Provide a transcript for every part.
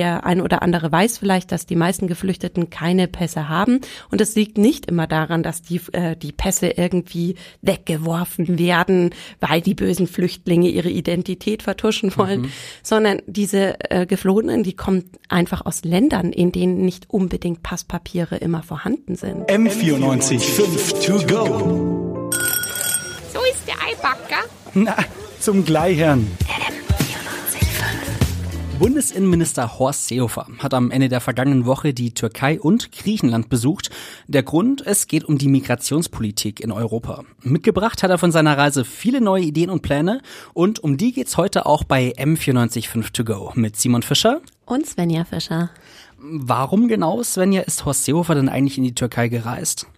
der ein oder andere weiß vielleicht, dass die meisten Geflüchteten keine Pässe haben. Und es liegt nicht immer daran, dass die, äh, die Pässe irgendwie weggeworfen werden, weil die bösen Flüchtlinge ihre Identität vertuschen wollen, mhm. sondern diese äh, Geflohenen, die kommen einfach aus Ländern, in denen nicht unbedingt Passpapiere immer vorhanden sind. M94 5 to go. So ist der Eibacker. Na, zum Gleichern. Bundesinnenminister Horst Seehofer hat am Ende der vergangenen Woche die Türkei und Griechenland besucht. Der Grund, es geht um die Migrationspolitik in Europa. Mitgebracht hat er von seiner Reise viele neue Ideen und Pläne und um die geht's heute auch bei M945 to go mit Simon Fischer und Svenja Fischer. Warum genau, Svenja, ist Horst Seehofer denn eigentlich in die Türkei gereist?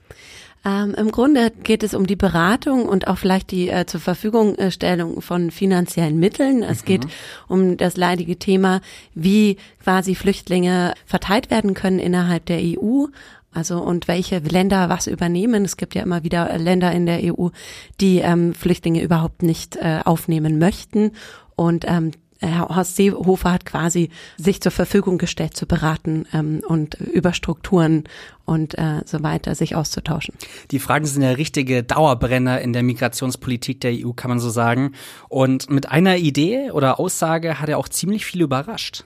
Ähm, Im Grunde geht es um die Beratung und auch vielleicht die äh, zur Verfügungstellung von finanziellen Mitteln. Es mhm. geht um das leidige Thema, wie quasi Flüchtlinge verteilt werden können innerhalb der EU. Also und welche Länder was übernehmen. Es gibt ja immer wieder Länder in der EU, die ähm, Flüchtlinge überhaupt nicht äh, aufnehmen möchten. Und ähm, Horst Seehofer hat quasi sich zur Verfügung gestellt zu beraten ähm, und über Strukturen und äh, so weiter sich auszutauschen. Die Fragen sind ja richtige Dauerbrenner in der Migrationspolitik der EU, kann man so sagen. Und mit einer Idee oder Aussage hat er auch ziemlich viel überrascht.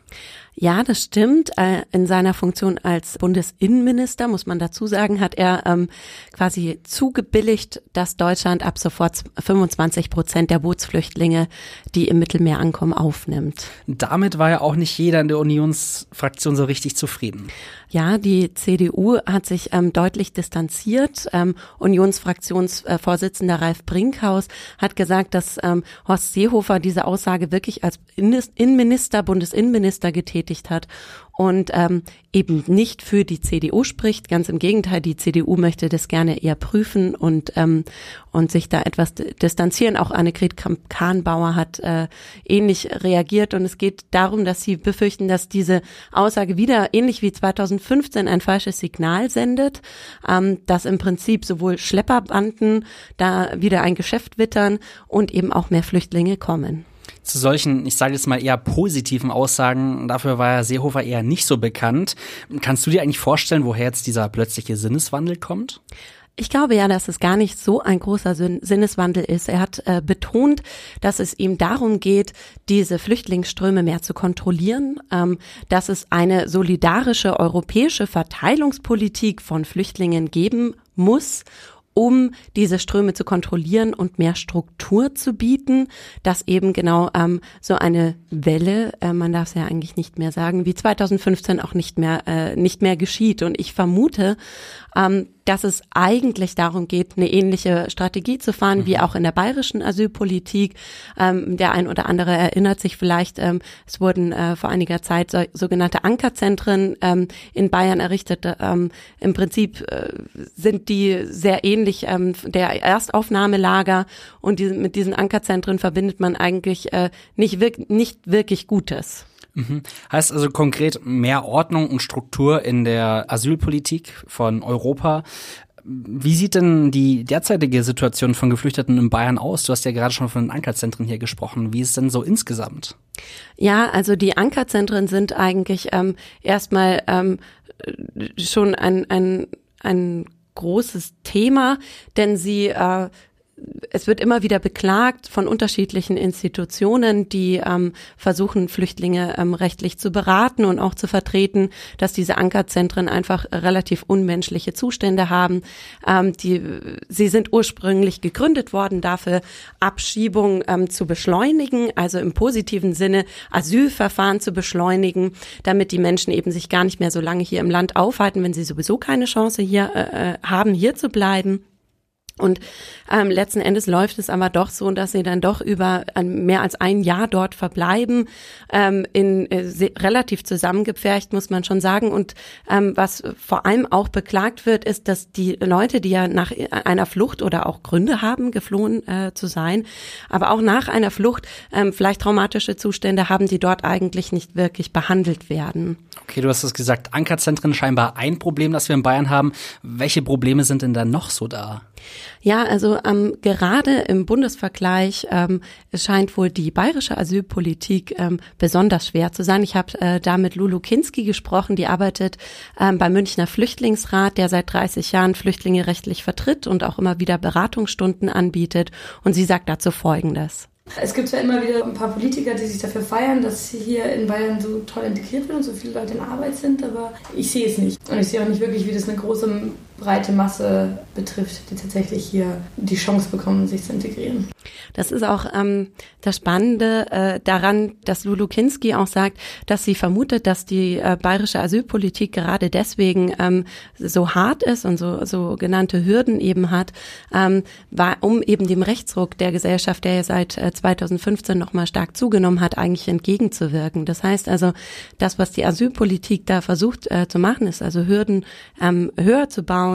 Ja, das stimmt. Äh, in seiner Funktion als Bundesinnenminister, muss man dazu sagen, hat er ähm, quasi zugebilligt, dass Deutschland ab sofort 25 Prozent der Bootsflüchtlinge, die im Mittelmeer ankommen, aufnimmt. Damit war ja auch nicht jeder in der Unionsfraktion so richtig zufrieden. Ja, die CDU hat sich ähm, deutlich distanziert. Ähm, Unionsfraktionsvorsitzender Ralf Brinkhaus hat gesagt, dass ähm, Horst Seehofer diese Aussage wirklich als Innenminister, Bundesinnenminister getätigt hat und ähm, eben nicht für die CDU spricht. Ganz im Gegenteil, die CDU möchte das gerne eher prüfen und ähm, und sich da etwas distanzieren. Auch Annegret Kahnbauer hat äh, ähnlich reagiert und es geht darum, dass sie befürchten, dass diese Aussage wieder ähnlich wie 2015 ein falsches Signal sendet, ähm, dass im Prinzip sowohl Schlepperbanden da wieder ein Geschäft wittern und eben auch mehr Flüchtlinge kommen zu solchen, ich sage jetzt mal eher positiven Aussagen, dafür war Seehofer eher nicht so bekannt. Kannst du dir eigentlich vorstellen, woher jetzt dieser plötzliche Sinneswandel kommt? Ich glaube ja, dass es gar nicht so ein großer Sinneswandel ist. Er hat äh, betont, dass es ihm darum geht, diese Flüchtlingsströme mehr zu kontrollieren, ähm, dass es eine solidarische europäische Verteilungspolitik von Flüchtlingen geben muss um diese Ströme zu kontrollieren und mehr Struktur zu bieten, dass eben genau ähm, so eine Welle, äh, man darf es ja eigentlich nicht mehr sagen, wie 2015 auch nicht mehr äh, nicht mehr geschieht. Und ich vermute, ähm, dass es eigentlich darum geht, eine ähnliche Strategie zu fahren mhm. wie auch in der bayerischen Asylpolitik. Ähm, der ein oder andere erinnert sich vielleicht, ähm, es wurden äh, vor einiger Zeit so, sogenannte Ankerzentren ähm, in Bayern errichtet. Ähm, Im Prinzip äh, sind die sehr ähnlich ähm, der Erstaufnahmelager und die, mit diesen Ankerzentren verbindet man eigentlich äh, nicht, wirk nicht wirklich Gutes. Mhm. Heißt also konkret mehr Ordnung und Struktur in der Asylpolitik von Europa. Wie sieht denn die derzeitige Situation von Geflüchteten in Bayern aus? Du hast ja gerade schon von den Ankerzentren hier gesprochen. Wie ist es denn so insgesamt? Ja, also die Ankerzentren sind eigentlich ähm, erstmal ähm, schon ein, ein, ein großes Thema, denn sie äh, es wird immer wieder beklagt von unterschiedlichen Institutionen, die ähm, versuchen, Flüchtlinge ähm, rechtlich zu beraten und auch zu vertreten, dass diese Ankerzentren einfach relativ unmenschliche Zustände haben. Ähm, die, sie sind ursprünglich gegründet worden, dafür Abschiebung ähm, zu beschleunigen, also im positiven Sinne Asylverfahren zu beschleunigen, damit die Menschen eben sich gar nicht mehr so lange hier im Land aufhalten, wenn sie sowieso keine Chance hier äh, äh haben, hier zu bleiben. Und ähm, letzten Endes läuft es aber doch so, dass sie dann doch über ähm, mehr als ein Jahr dort verbleiben, ähm, in äh, relativ zusammengepfercht, muss man schon sagen. Und ähm, was vor allem auch beklagt wird, ist, dass die Leute, die ja nach einer Flucht oder auch Gründe haben, geflohen äh, zu sein, aber auch nach einer Flucht ähm, vielleicht traumatische Zustände haben, die dort eigentlich nicht wirklich behandelt werden. Okay, du hast es gesagt, Ankerzentren scheinbar ein Problem, das wir in Bayern haben. Welche Probleme sind denn da noch so da? Ja, also ähm, gerade im Bundesvergleich ähm, scheint wohl die bayerische Asylpolitik ähm, besonders schwer zu sein. Ich habe äh, da mit Lulu Kinski gesprochen, die arbeitet ähm, beim Münchner Flüchtlingsrat, der seit 30 Jahren Flüchtlinge rechtlich vertritt und auch immer wieder Beratungsstunden anbietet. Und sie sagt dazu Folgendes. Es gibt zwar immer wieder ein paar Politiker, die sich dafür feiern, dass hier in Bayern so toll integriert wird und so viele Leute in Arbeit sind, aber ich sehe es nicht. Und ich sehe auch nicht wirklich, wie das eine große, breite Masse betrifft, die tatsächlich hier die Chance bekommen, sich zu integrieren. Das ist auch ähm, das Spannende äh, daran, dass Lulu Kinski auch sagt, dass sie vermutet, dass die äh, bayerische Asylpolitik gerade deswegen ähm, so hart ist und so, so genannte Hürden eben hat, ähm, war, um eben dem Rechtsruck der Gesellschaft, der ja seit äh, 2015 nochmal stark zugenommen hat, eigentlich entgegenzuwirken. Das heißt also, das, was die Asylpolitik da versucht äh, zu machen, ist also Hürden ähm, höher zu bauen,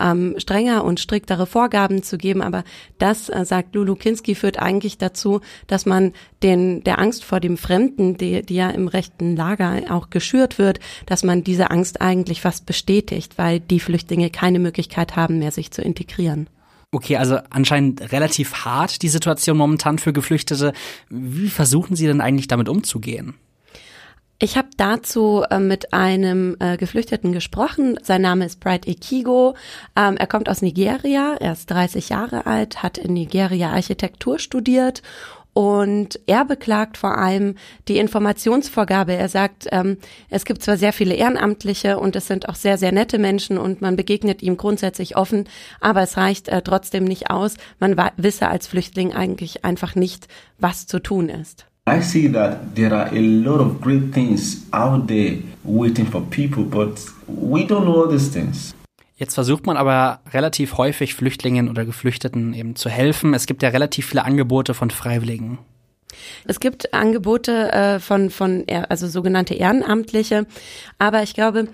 ähm, strenger und striktere Vorgaben zu geben. Aber das, äh, sagt Lulu Kinski, führt eigentlich dazu, dass man den, der Angst vor dem Fremden, die, die ja im rechten Lager auch geschürt wird, dass man diese Angst eigentlich fast bestätigt, weil die Flüchtlinge keine Möglichkeit haben mehr, sich zu integrieren. Okay, also anscheinend relativ hart die Situation momentan für Geflüchtete. Wie versuchen Sie denn eigentlich damit umzugehen? Ich habe dazu äh, mit einem äh, Geflüchteten gesprochen. Sein Name ist Bright Ekigo. Ähm, er kommt aus Nigeria. Er ist 30 Jahre alt, hat in Nigeria Architektur studiert und er beklagt vor allem die Informationsvorgabe. Er sagt, ähm, es gibt zwar sehr viele Ehrenamtliche und es sind auch sehr, sehr nette Menschen und man begegnet ihm grundsätzlich offen, aber es reicht äh, trotzdem nicht aus. Man wisse als Flüchtling eigentlich einfach nicht, was zu tun ist. I see that there are a lot of great things out there waiting for people, but we don't know all these things. Jetzt versucht man aber relativ häufig Flüchtlingen oder Geflüchteten eben zu helfen. Es gibt ja relativ viele Angebote von Freiwilligen. Es gibt Angebote äh, von, von, also sogenannte Ehrenamtliche, aber ich glaube,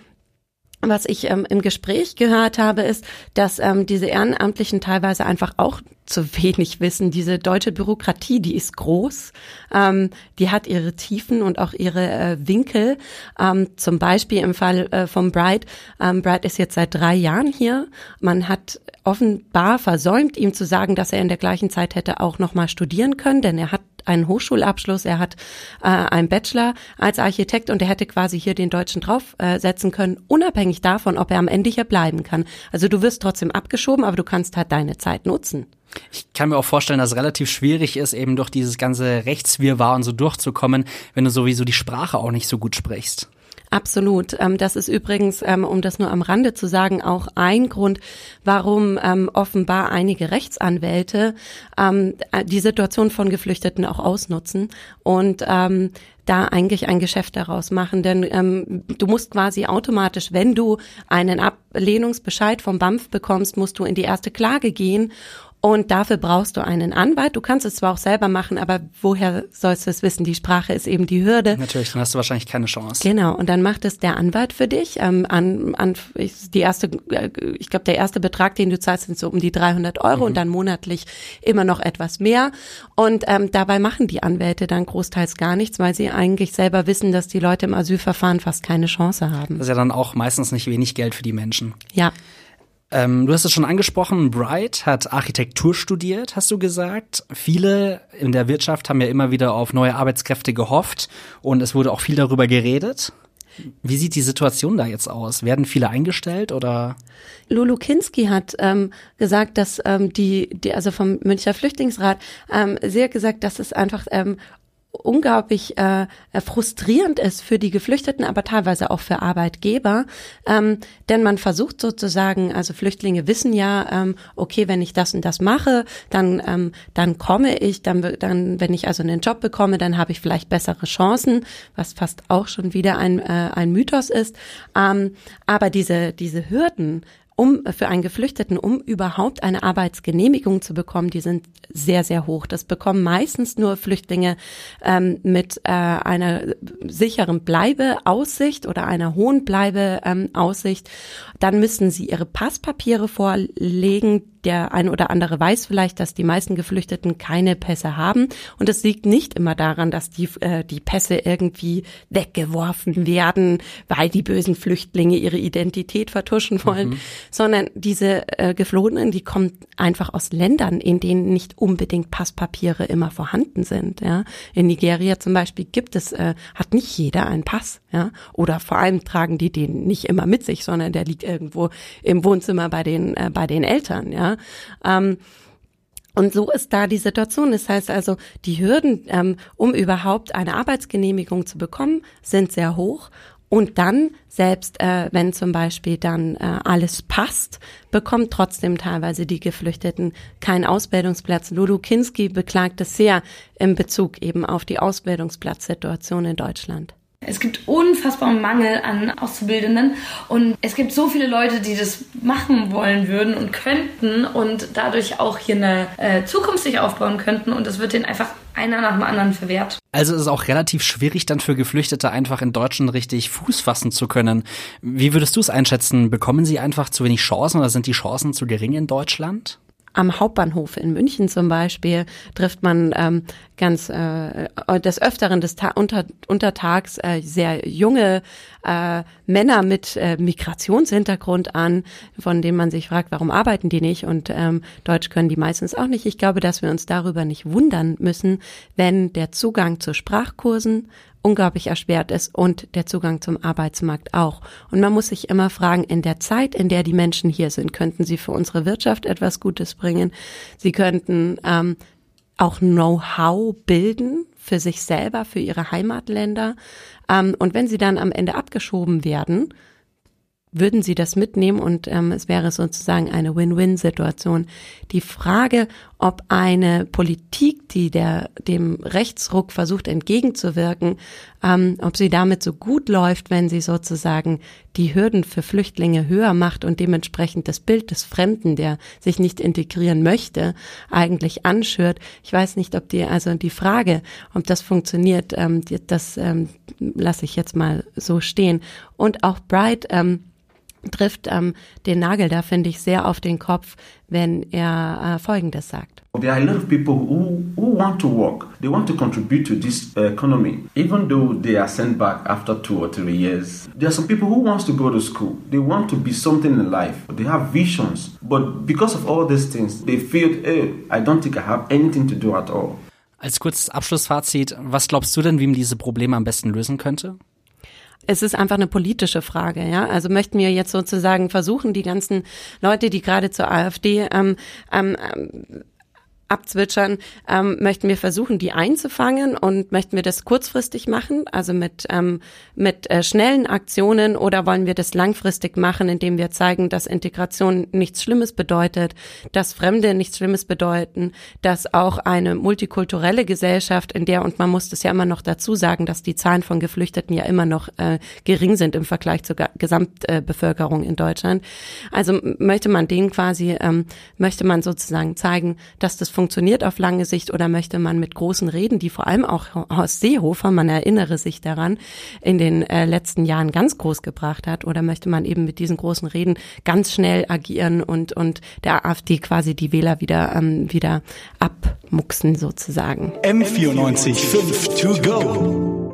was ich ähm, im Gespräch gehört habe, ist, dass ähm, diese Ehrenamtlichen teilweise einfach auch zu wenig wissen. Diese deutsche Bürokratie, die ist groß, ähm, die hat ihre Tiefen und auch ihre äh, Winkel. Ähm, zum Beispiel im Fall äh, von Bright. Ähm, Bright ist jetzt seit drei Jahren hier. Man hat offenbar versäumt, ihm zu sagen, dass er in der gleichen Zeit hätte auch noch mal studieren können, denn er hat einen Hochschulabschluss, er hat äh, einen Bachelor als Architekt und er hätte quasi hier den Deutschen draufsetzen äh, können, unabhängig davon, ob er am Ende hier bleiben kann. Also du wirst trotzdem abgeschoben, aber du kannst halt deine Zeit nutzen. Ich kann mir auch vorstellen, dass es relativ schwierig ist, eben durch dieses ganze Rechtswirrwarr und so durchzukommen, wenn du sowieso die Sprache auch nicht so gut sprichst. Absolut. Ähm, das ist übrigens, ähm, um das nur am Rande zu sagen, auch ein Grund, warum ähm, offenbar einige Rechtsanwälte die Situation von Geflüchteten auch ausnutzen und da eigentlich ein Geschäft daraus machen. Denn du musst quasi automatisch, wenn du einen Ablehnungsbescheid vom BAMF bekommst, musst du in die erste Klage gehen und dafür brauchst du einen Anwalt. Du kannst es zwar auch selber machen, aber woher sollst du es wissen? Die Sprache ist eben die Hürde. Natürlich, dann hast du wahrscheinlich keine Chance. Genau, und dann macht es der Anwalt für dich. Ähm, an, an, die erste, äh, ich glaube, der erste Betrag, den du zahlst, sind so um die 300 Euro mhm. und dann monatlich immer noch etwas mehr. Und ähm, dabei machen die Anwälte dann großteils gar nichts, weil sie eigentlich selber wissen, dass die Leute im Asylverfahren fast keine Chance haben. Das ist ja dann auch meistens nicht wenig Geld für die Menschen. Ja. Ähm, du hast es schon angesprochen, Bright hat Architektur studiert, hast du gesagt. Viele in der Wirtschaft haben ja immer wieder auf neue Arbeitskräfte gehofft und es wurde auch viel darüber geredet. Wie sieht die Situation da jetzt aus? Werden viele eingestellt oder? Lulu Kinski hat ähm, gesagt, dass ähm, die, die, also vom Münchner Flüchtlingsrat, ähm, sie gesagt, dass es einfach ähm, unglaublich äh, frustrierend ist für die Geflüchteten, aber teilweise auch für Arbeitgeber, ähm, denn man versucht sozusagen, also Flüchtlinge wissen ja, ähm, okay, wenn ich das und das mache, dann ähm, dann komme ich, dann dann wenn ich also einen Job bekomme, dann habe ich vielleicht bessere Chancen, was fast auch schon wieder ein äh, ein Mythos ist, ähm, aber diese diese Hürden um für einen Geflüchteten, um überhaupt eine Arbeitsgenehmigung zu bekommen, die sind sehr, sehr hoch. Das bekommen meistens nur Flüchtlinge ähm, mit äh, einer sicheren Bleibeaussicht oder einer hohen Bleibeaussicht. Ähm, Dann müssen sie ihre Passpapiere vorlegen, der ein oder andere weiß vielleicht, dass die meisten Geflüchteten keine Pässe haben. Und es liegt nicht immer daran, dass die, äh, die Pässe irgendwie weggeworfen werden, weil die bösen Flüchtlinge ihre Identität vertuschen wollen, mhm. sondern diese äh, Geflohenen, die kommen einfach aus Ländern, in denen nicht unbedingt Passpapiere immer vorhanden sind. Ja. In Nigeria zum Beispiel gibt es, äh, hat nicht jeder einen Pass. Ja. Oder vor allem tragen die den nicht immer mit sich, sondern der liegt irgendwo im Wohnzimmer bei den, äh, bei den Eltern. Ja. Ähm, und so ist da die Situation. Das heißt also, die Hürden, ähm, um überhaupt eine Arbeitsgenehmigung zu bekommen, sind sehr hoch. Und dann, selbst äh, wenn zum Beispiel dann äh, alles passt, bekommen trotzdem teilweise die Geflüchteten keinen Ausbildungsplatz. Ludo Kinski beklagt es sehr in Bezug eben auf die Ausbildungsplatzsituation in Deutschland. Es gibt unfassbaren Mangel an Auszubildenden und es gibt so viele Leute, die das machen wollen würden und könnten und dadurch auch hier eine äh, Zukunft sich aufbauen könnten und es wird denen einfach einer nach dem anderen verwehrt. Also ist es auch relativ schwierig dann für Geflüchtete einfach in Deutschland richtig Fuß fassen zu können. Wie würdest du es einschätzen? Bekommen sie einfach zu wenig Chancen oder sind die Chancen zu gering in Deutschland? Am Hauptbahnhof in München zum Beispiel trifft man ähm, ganz äh, des Öfteren des Ta unter, untertags äh, sehr junge äh, Männer mit äh, Migrationshintergrund an, von denen man sich fragt, warum arbeiten die nicht? Und ähm, Deutsch können die meistens auch nicht. Ich glaube, dass wir uns darüber nicht wundern müssen, wenn der Zugang zu Sprachkursen unglaublich erschwert ist und der Zugang zum Arbeitsmarkt auch. Und man muss sich immer fragen, in der Zeit, in der die Menschen hier sind, könnten sie für unsere Wirtschaft etwas Gutes bringen. Sie könnten ähm, auch Know-how bilden für sich selber, für ihre Heimatländer. Ähm, und wenn sie dann am Ende abgeschoben werden, würden Sie das mitnehmen und ähm, es wäre sozusagen eine Win-Win-Situation. Die Frage, ob eine Politik, die der dem Rechtsruck versucht entgegenzuwirken, ähm, ob sie damit so gut läuft, wenn sie sozusagen die Hürden für Flüchtlinge höher macht und dementsprechend das Bild des Fremden, der sich nicht integrieren möchte, eigentlich anschürt. Ich weiß nicht, ob die also die Frage, ob das funktioniert, ähm, das ähm, lasse ich jetzt mal so stehen. Und auch Bright ähm, trifft ähm, den Nagel da, finde ich, sehr auf den Kopf, wenn er äh, Folgendes sagt. There are a lot of people who, who want to work. They want to contribute to this uh, economy. Even though they are sent back after two or three years, there are some people who wants to go to school. They want to be something in life. They have visions. But because of all these things, they feel, hey, I don't think I have anything to do at all. Als kurzes Abschlussfazit, was glaubst du denn, wie man diese Probleme am besten lösen könnte? Es ist einfach eine politische Frage, ja. Also möchten wir jetzt sozusagen versuchen, die ganzen Leute, die gerade zur AfD ähm, ähm, abzwitschern, ähm, möchten wir versuchen, die einzufangen und möchten wir das kurzfristig machen, also mit, ähm, mit äh, schnellen Aktionen oder wollen wir das langfristig machen, indem wir zeigen, dass Integration nichts Schlimmes bedeutet, dass Fremde nichts Schlimmes bedeuten, dass auch eine multikulturelle Gesellschaft, in der, und man muss das ja immer noch dazu sagen, dass die Zahlen von Geflüchteten ja immer noch äh, gering sind im Vergleich zur Gesamtbevölkerung in Deutschland. Also möchte man denen quasi, ähm, möchte man sozusagen zeigen, dass das funktioniert funktioniert auf lange Sicht oder möchte man mit großen Reden, die vor allem auch Horst Seehofer, man erinnere sich daran, in den äh, letzten Jahren ganz groß gebracht hat, oder möchte man eben mit diesen großen Reden ganz schnell agieren und, und der AfD quasi die Wähler wieder, ähm, wieder abmuxen sozusagen. M94 5 to go.